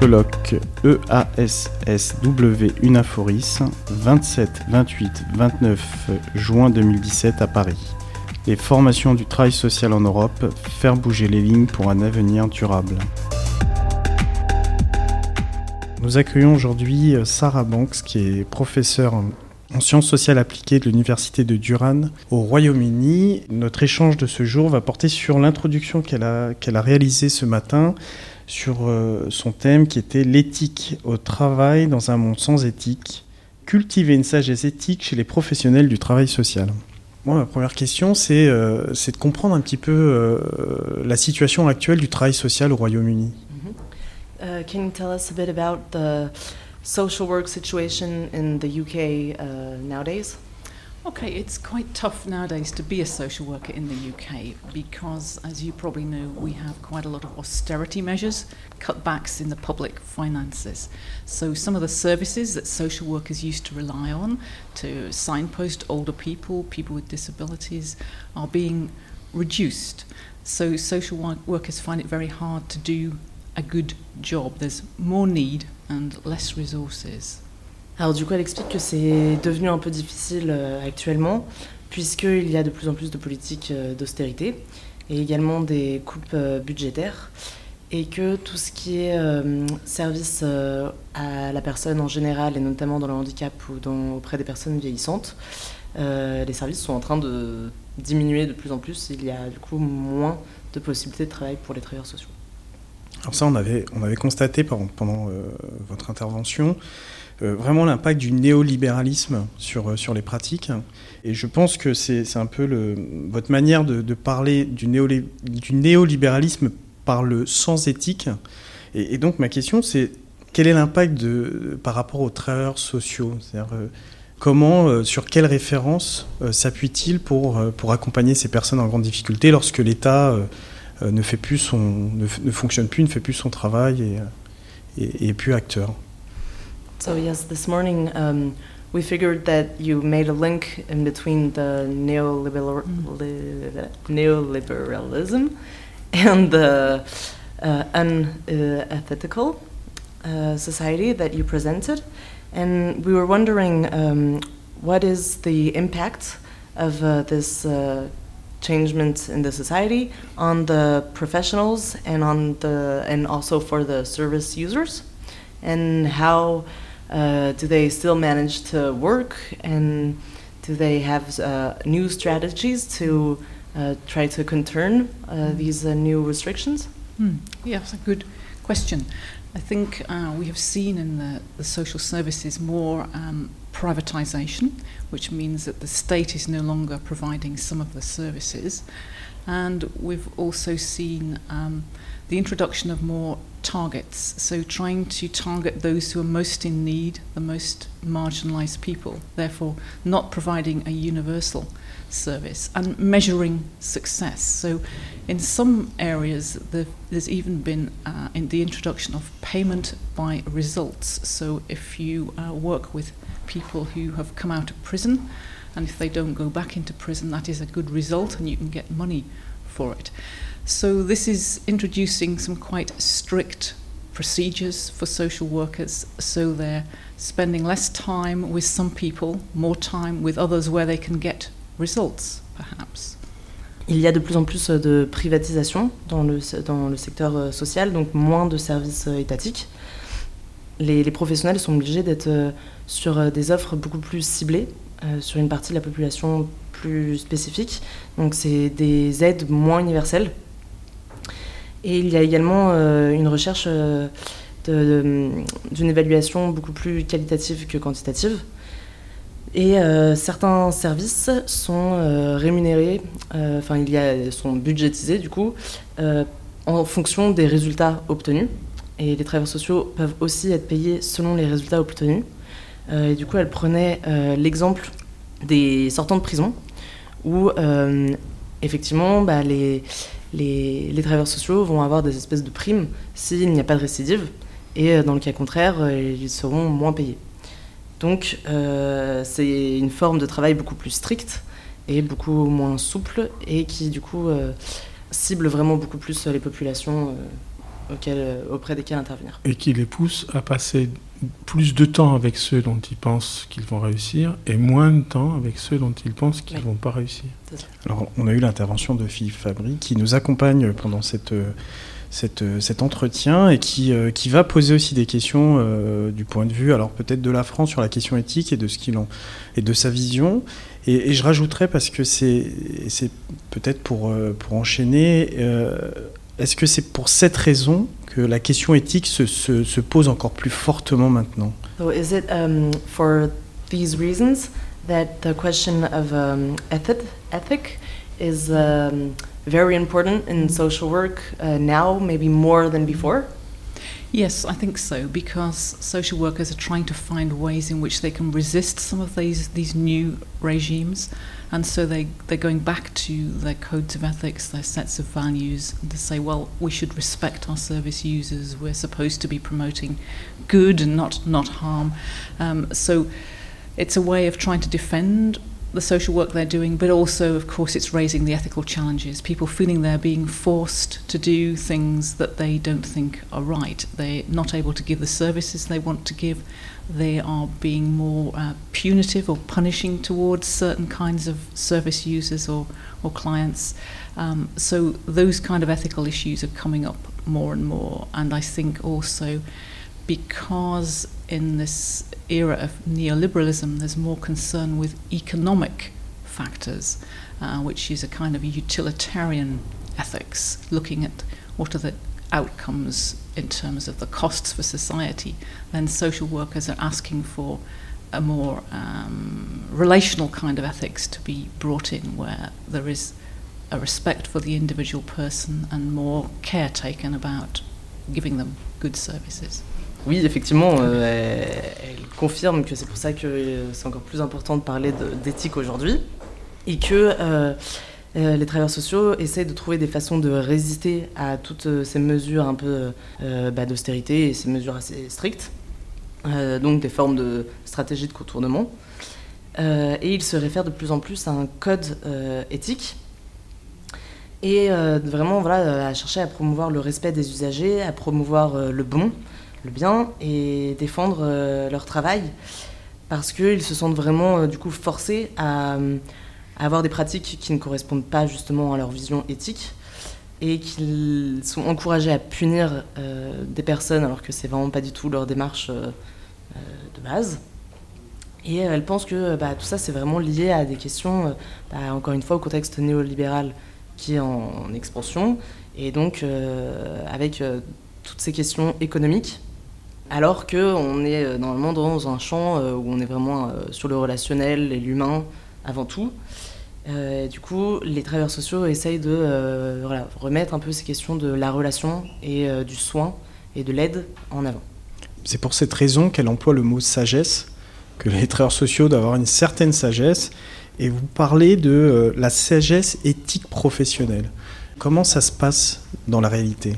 colloque EASSW Unaforis 27, 28, 29 juin 2017 à Paris. Les formations du travail social en Europe, faire bouger les lignes pour un avenir durable. Nous accueillons aujourd'hui Sarah Banks, qui est professeure en sciences sociales appliquées de l'Université de Durham au Royaume-Uni. Notre échange de ce jour va porter sur l'introduction qu'elle a réalisée ce matin sur euh, son thème qui était l'éthique au travail dans un monde sans éthique, cultiver une sagesse éthique chez les professionnels du travail social. Moi, ma première question, c'est euh, de comprendre un petit peu euh, la situation actuelle du travail social au Royaume-Uni. Mm -hmm. uh, can you tell us a bit about the social work situation in the UK uh, nowadays? Okay, it's quite tough nowadays to be a social worker in the UK because, as you probably know, we have quite a lot of austerity measures, cutbacks in the public finances. So, some of the services that social workers used to rely on to signpost older people, people with disabilities, are being reduced. So, social workers find it very hard to do a good job. There's more need and less resources. Alors du coup, elle explique que c'est devenu un peu difficile euh, actuellement, puisqu'il y a de plus en plus de politiques euh, d'austérité et également des coupes euh, budgétaires, et que tout ce qui est service à la personne en général, et notamment dans le handicap ou auprès des personnes vieillissantes, les services sont en train de diminuer de plus en plus. Il y a du coup moins de possibilités de travail pour les travailleurs sociaux. Alors ça, on avait, on avait constaté pendant, pendant votre intervention euh, vraiment l'impact du néolibéralisme sur, euh, sur les pratiques. Et je pense que c'est un peu votre manière de, parler du, néolib, du néolibéralisme par le sans éthique. Et, donc ma question, c'est quel est l'impact par rapport aux travailleurs sociaux? C'est-à-dire, euh, comment, sur quelles références s'appuie-t-il pour, pour accompagner ces personnes en grande difficulté lorsque l'État ne, fait plus son, ne, ne, fonctionne plus, ne fait plus son travail et, et, et est plus acteur. So yes, this morning um, we figured that you made a link in between the neoliberal, li, neoliberalism and the uh, unethical uh, society that you presented, and we were wondering um, what is the impact of uh, this uh, changement in the society on the professionals and on the and also for the service users, and how uh, do they still manage to work and do they have uh, new strategies to uh, try to conturn uh, these uh, new restrictions? Mm. A good question. I think uh, we have seen in the, the social services more um, privatisation, which means that the state is no longer providing some of the services. And we've also seen um, the introduction of more targets. So, trying to target those who are most in need, the most marginalized people, therefore, not providing a universal service and measuring success. So, in some areas, the, there's even been uh, in the introduction of payment by results. So, if you uh, work with people who have come out of prison, and if they don't go back into prison, that is a good result, and you can get money for it. So, this is introducing some quite strict procedures for social workers so they're spending less time with some people, more time with others where they can get results, perhaps. Il y a de plus en plus de privatisation dans le, dans le secteur euh, social, donc moins de services euh, étatiques. Les, les professionnels sont obligés d'être euh, sur des offres beaucoup plus ciblées, sur une partie de la population plus spécifique. Donc c'est des aides moins universelles et il y a également euh, une recherche euh, d'une évaluation beaucoup plus qualitative que quantitative. Et euh, certains services sont rémunérés, enfin a, sont budgétisés du coup, en fonction des résultats obtenus. Et les travailleurs sociaux peuvent aussi être payés selon les résultats obtenus. et du coup, elle prenait l'exemple des sortants de prison, où effectivement, bah, les, les, travailleurs sociaux vont avoir des espèces de primes s'il n'y a pas de récidive, et euh, dans le cas contraire, euh, ils seront moins payés. Donc euh, c'est une forme de travail beaucoup plus stricte et beaucoup moins souple, et qui du coup cible vraiment beaucoup plus les populations auprès desquels intervenir. Et qui les pousse à passer plus de temps avec ceux dont ils pensent qu'ils vont réussir et moins de temps avec ceux dont ils pensent qu'ils ne vont pas réussir. Alors, on a eu l'intervention de Philippe Fabry qui nous accompagne pendant cette, cette, cet entretien et qui, euh, qui va poser aussi des questions euh, du point de vue, alors peut-être de la France sur la question éthique et de, ce qu'il en, et de sa vision. Et, je rajouterais, parce que c'est, c'est peut-être pour, euh, pour enchaîner, est-ce que c'est pour cette raison que la question éthique se, se, se pose encore plus fortement maintenant? So is it um, for these reasons that the question of um, ethic, ethic is um, very important in social work uh, now, maybe more than before? Yes, I think so, because social workers are trying to find ways in which they can resist some of these, these new regimes. And so they, they're going back to their codes of ethics, their sets of values, and to say, well, we should respect our service users. We're supposed to be promoting good and not, not harm. Um, so it's a way of trying to defend the social work they're doing, but also, of course, it's raising the ethical challenges. People feeling they're being forced to do things that they don't think are right. They're not able to give the services they want to give. They are being more uh, punitive or punishing towards certain kinds of service users or, or clients. Um, so, those kind of ethical issues are coming up more and more. And I think also because in this era of neoliberalism, there's more concern with economic factors, uh, which is a kind of utilitarian ethics, looking at what are the outcomes in terms of the costs for society. Then social workers are asking for a more um, relational kind of ethics to be brought in, where there is a respect for the individual person and more care taken about giving them good services. Oui, effectivement, euh, elle, confirme que c'est pour ça que euh, c'est encore plus important de parler d'éthique aujourd'hui et que euh, les travailleurs sociaux essayent de trouver des façons de résister à toutes ces mesures un peu bah, d'austérité et ces mesures assez strictes, donc des formes de stratégie de contournement. et ils se réfèrent de plus en plus à un code éthique et vraiment voilà, à chercher à promouvoir le respect des usagers, à promouvoir le bon, le bien et défendre euh, leur travail parce qu'ils se sentent vraiment euh, du coup forcés à, avoir des pratiques qui ne correspondent pas justement à leur vision éthique et qu'ils sont encouragés à punir euh, des personnes alors que c'est vraiment pas du tout leur démarche de base. Et elles pensent que bah, tout ça c'est vraiment lié à des questions, bah, encore une fois, au contexte néolibéral qui est en, expansion et donc avec toutes ces questions économiques alors qu'on est euh, normalement dans un champ euh, où on est vraiment euh, sur le relationnel et l'humain avant tout. du coup, les travailleurs sociaux essayent de remettre un peu ces questions de la relation et du soin et de l'aide en avant. C'est pour cette raison qu'elle emploie le mot sagesse, que les travailleurs sociaux doivent avoir une certaine sagesse, et vous parlez de la sagesse éthique professionnelle. Comment ça se passe dans la réalité?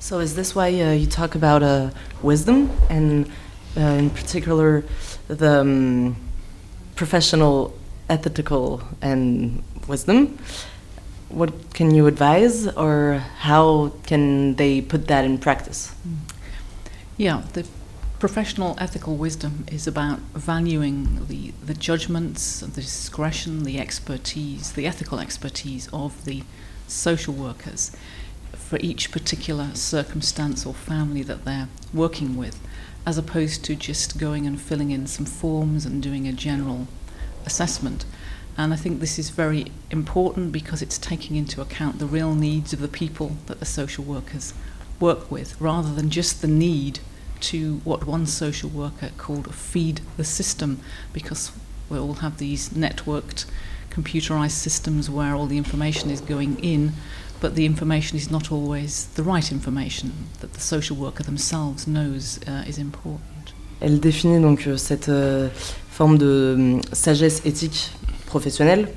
So is this why uh, you talk about uh, wisdom and, uh, in particular, the um, professional, ethical, and wisdom? What can you advise, or how can they put that in practice? Yeah, the professional ethical wisdom is about valuing the, the judgments, the discretion, the expertise, the ethical expertise of the social workers for each particular circumstance or family that they're working with, as opposed to just going and filling in some forms and doing a general assessment. And I think this is very important because it's taking into account the real needs of the people that the social workers work with, rather than just the need to what one social worker called feed the system, because we all have these networked computerized systems where all the information is going in but the information is not always the right information that the social worker themselves knows uh, is important. Elle définit donc euh, cette euh, forme de hum, sagesse éthique professionnelle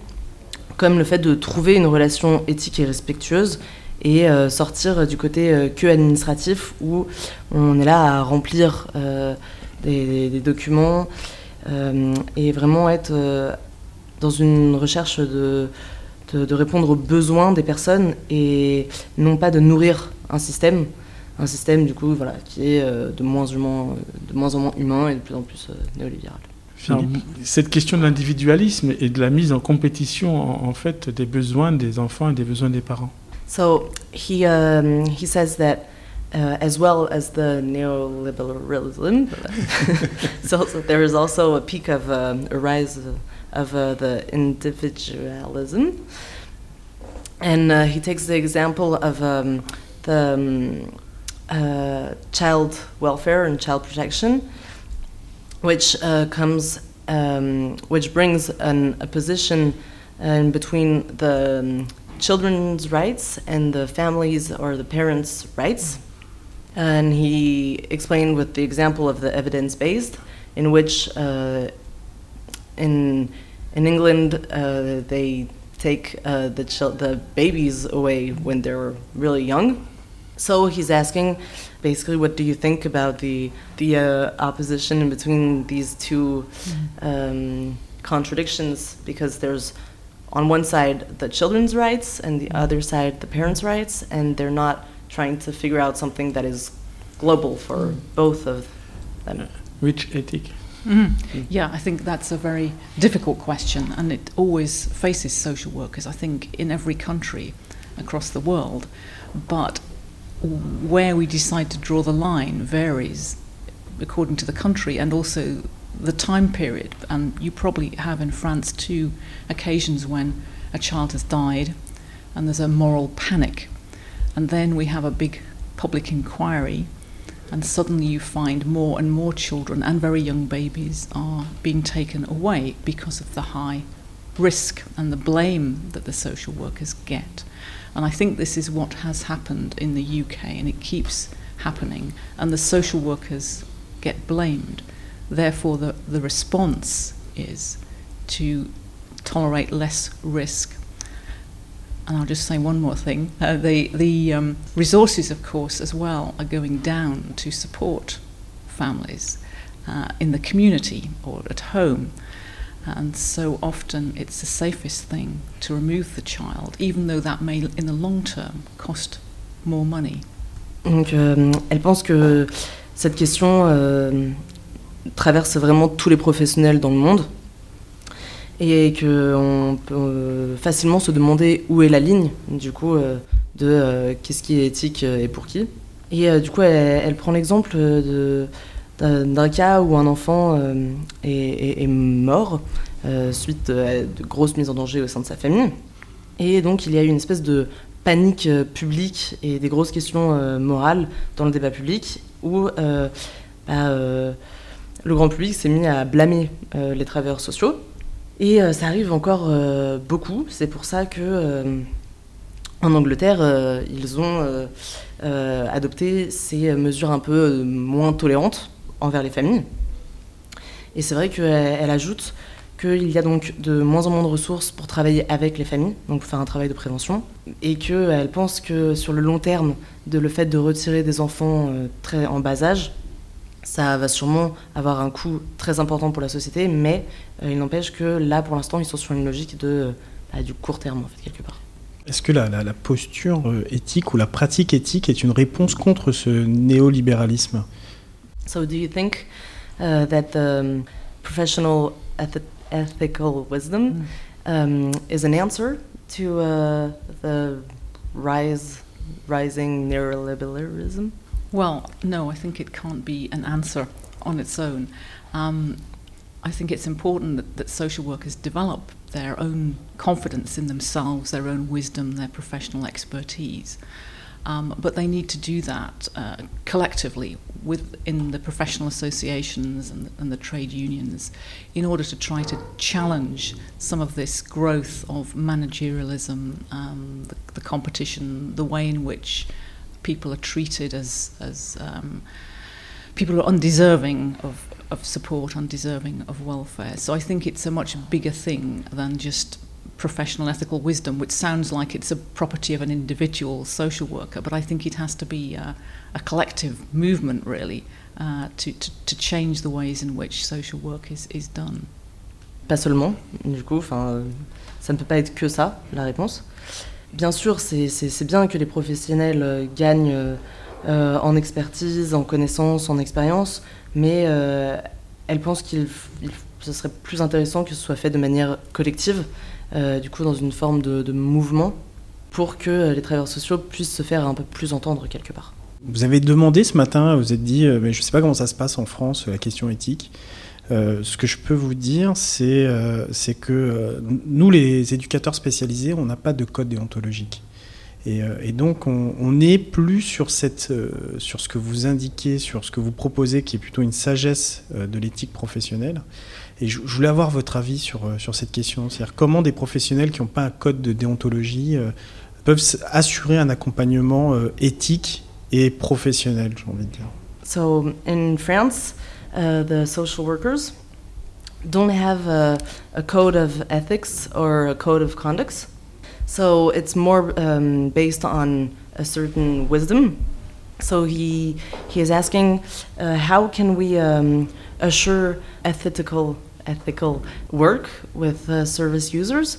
comme le fait de trouver une relation éthique et respectueuse et euh, sortir du côté que administratif où on est là à remplir des, documents et vraiment être dans une recherche de de, répondre aux besoins des personnes et non pas de nourrir un système un système du coup voilà, qui est de, moins en moins, de moins en moins humain et de plus en plus néolibéral. cette question de l'individualisme et de la mise en compétition en, en, fait des besoins des enfants et des besoins des parents. So he um, he says that uh, as well as the neoliberalism, so, so, there is also a peak of um, a rise of, uh, the individualism. And uh, he takes the example of um, the um, uh, child welfare and child protection, which uh, comes, um, which brings an, a position in between the um, children's rights and the families or the parents' rights. And he explained with the example of the evidence based, in which uh, in, in England uh, they take uh, the, the babies away when they're really young. So he's asking, basically, what do you think about the the uh, opposition in between these 2 mm-hmm. um, contradictions? Because there's on one side the children's rights and the other side the parents' rights, and they're not trying to figure out something that is global for mm. both of them. Which ethic? Mm. Yeah, I think that's a very difficult question, and it always faces social workers, I think, in every country across the world. But where we decide to draw the line varies according to the country and also the time period. And you probably have in France two occasions when a child has died and there's a moral panic. And then we have a big public inquiry, and suddenly you find more and more children and very young babies are being taken away because of the high risk and the blame that the social workers get. And I think this is what has happened in the UK, and it keeps happening, and the social workers get blamed. Therefore, the, the response is to tolerate less risk. And I'll just say one more thing. Uh, the the um, resources, of course, as well, are going down to support families uh, in the community or at home. And so often it's the safest thing to remove the child, even though that may, in the long term, cost more money. Donc, euh, elle pense que cette question euh, traverse vraiment tous les professionnels dans le monde et qu'on peut euh, facilement se demander où est la ligne du coup euh, de euh, qu'est-ce qui est éthique et pour qui. Et du coup, elle, prend l'exemple d'un cas où un enfant est, mort suite à de grosses mises en danger au sein de sa famille. Et donc, il y a eu une espèce de panique publique et des grosses questions morales dans le débat public où bah, le grand public s'est mis à blâmer les travailleurs sociaux. Et euh, ça arrive encore euh, beaucoup. C'est pour ça que en Angleterre, ils ont adopté ces mesures un peu moins tolérantes envers les familles. Et c'est vrai qu'elle ajoute qu'il y a donc de moins en moins de ressources pour travailler avec les familles, donc pour faire un travail de prévention, et qu'elle pense que sur le long terme, le fait de retirer des enfants très en bas âge, ça va sûrement avoir un coût très important pour la société, mais euh, il n'empêche que là, pour l'instant, ils sont sur une logique de, bah, du court terme, en fait, quelque part. Est-ce que la, la, la, posture euh, éthique ou la pratique éthique est une réponse contre ce néolibéralisme? So, do you think uh, that the um, professional ethical wisdom mm. um, is an answer to uh, the rise, rising neoliberalism? Well, no, I think it can't be an answer on its own. Um, I think it's important that, that, social workers develop their own confidence in themselves, their own wisdom, their professional expertise. Um, but they need to do that uh, collectively within the professional associations and, and, the trade unions in order to try to challenge some of this growth of managerialism, um, the, the competition, the way in which people are treated as as um, people are undeserving of of support, undeserving of welfare. So I think it's a much bigger thing than just professional ethical wisdom, which sounds like it's a property of an individual social worker, but I think it has to be a, a collective movement, really, uh, to, to, to change the ways in which social work is, is done. Pas seulement, du coup, enfin, ça ne peut pas être que ça, la réponse. Bien sûr, c'est bien que les professionnels euh, gagnent euh, en expertise, en connaissance, en expérience, mais euh, elle pense qu'il il- ce serait plus intéressant que ce soit fait de manière collective, euh, du coup dans une forme de, mouvement, pour que les travailleurs sociaux puissent se faire un peu plus entendre quelque part. Vous avez demandé ce matin, vous êtes dit, mais je ne sais pas comment ça se passe en France, la question éthique. Euh, ce que je peux vous dire, c'est euh, que euh, nous, les éducateurs spécialisés, on n'a pas de code déontologique. Et, donc, on, on est plus sur, ce que vous indiquez, sur ce que vous proposez, qui est plutôt une sagesse de l'éthique professionnelle. Et je, voulais avoir votre avis sur, sur cette question. C'est-à-dire comment des professionnels qui n'ont pas un code de déontologie peuvent assurer un accompagnement éthique et professionnel, j'ai envie de dire? So in France, uh, the social workers don't have a, a code of ethics or a code of conduct. So it's more um, based on a certain wisdom. So he he is asking, uh, how can we um, assure ethical ethical work with uh, service users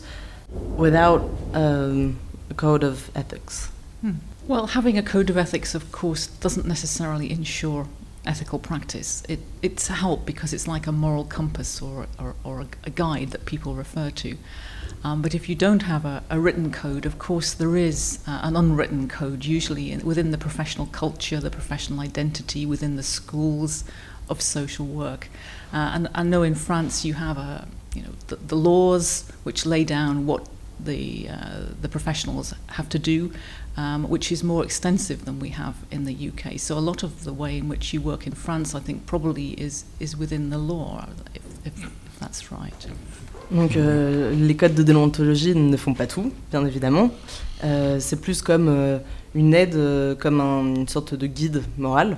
without um, a code of ethics? Well, having a code of ethics, of course, doesn't necessarily ensure ethical practice. It, it's a help because it's like a moral compass or, or, or a, guide that people refer to. Um, but if you don't have a, a written code, of course, there is uh, an unwritten code, usually in, within the professional culture, the professional identity, within the schools of social work. Uh, and I know in France you have a, you know, the, the laws which lay down what the, uh, the professionals have to do, um, which is more extensive than we have in the UK. So a lot of the way in which you work in France, I think, probably is, is within the law, if, if, if that's right. Donc euh, les codes de déontologie ne font pas tout, bien évidemment. Euh, c'est plus comme euh, une aide, euh, comme un- une sorte de guide moral.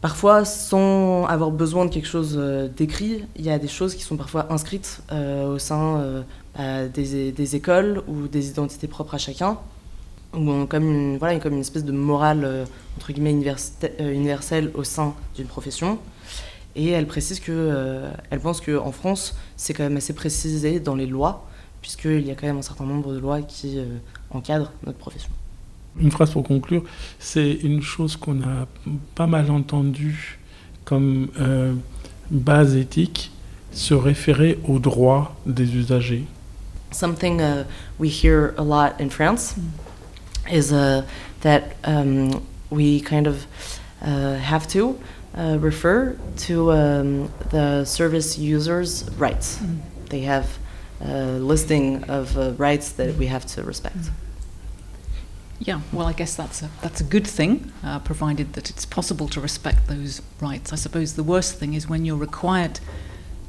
Parfois, sans avoir besoin de quelque chose euh, d'écrit, il y a des choses qui sont parfois inscrites euh, au sein des, des écoles ou des identités propres à chacun, comme une, voilà, comme une espèce de morale euh, entre guillemets euh, universelle au sein d'une profession. Et elle précise que, euh, elle pense qu'en France, c'est quand même assez précisé dans les lois, puisqu'il y a quand même un certain nombre de lois qui euh, encadrent notre profession. Une phrase pour conclure, c'est une chose qu'on a pas mal entendue comme euh, base éthique, se référer aux droits des usagers. Something uh, we hear a lot in France is uh, that um, we kind of uh, have to uh, refer to um, the service users' rights. They have a listing of uh, rights that we have to respect. Yeah, well, I guess that's a that's a good thing, uh, provided that it's possible to respect those rights. I suppose the worst thing is when you're required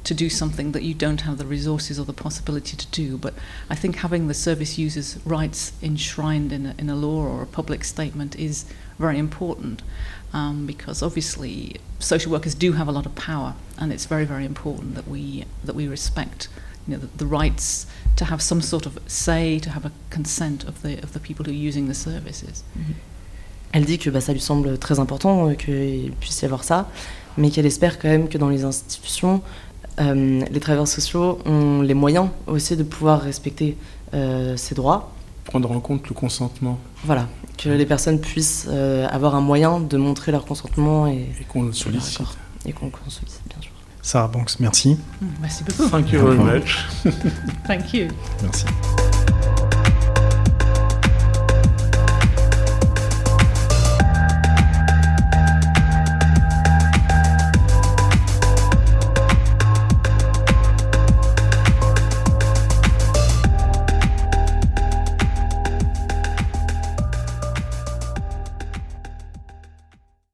to do something that you don't have the resources or the possibility to do. But I think having the service users' rights enshrined in a, in a law or a public statement is very important, um, because obviously social workers do have a lot of power, and it's very very important that we that we respect you know, the, the rights to have some sort of say, to have a consent of the of the people who are using the services. Elle dit que bah, ça lui semble très important euh, qu'il puisse y avoir ça, mais qu'elle espère quand même que dans les institutions, euh, les travailleurs sociaux ont les moyens aussi de pouvoir respecter euh, ces droits. Prendre en compte le consentement Voilà, que les personnes puissent euh, avoir un moyen de montrer leur consentement et, et qu'on le sollicite. et qu'on qu'on sollicite, bien sûr. Sarah Banks, merci. Merci beaucoup. Thank you very much. Thank you. Merci.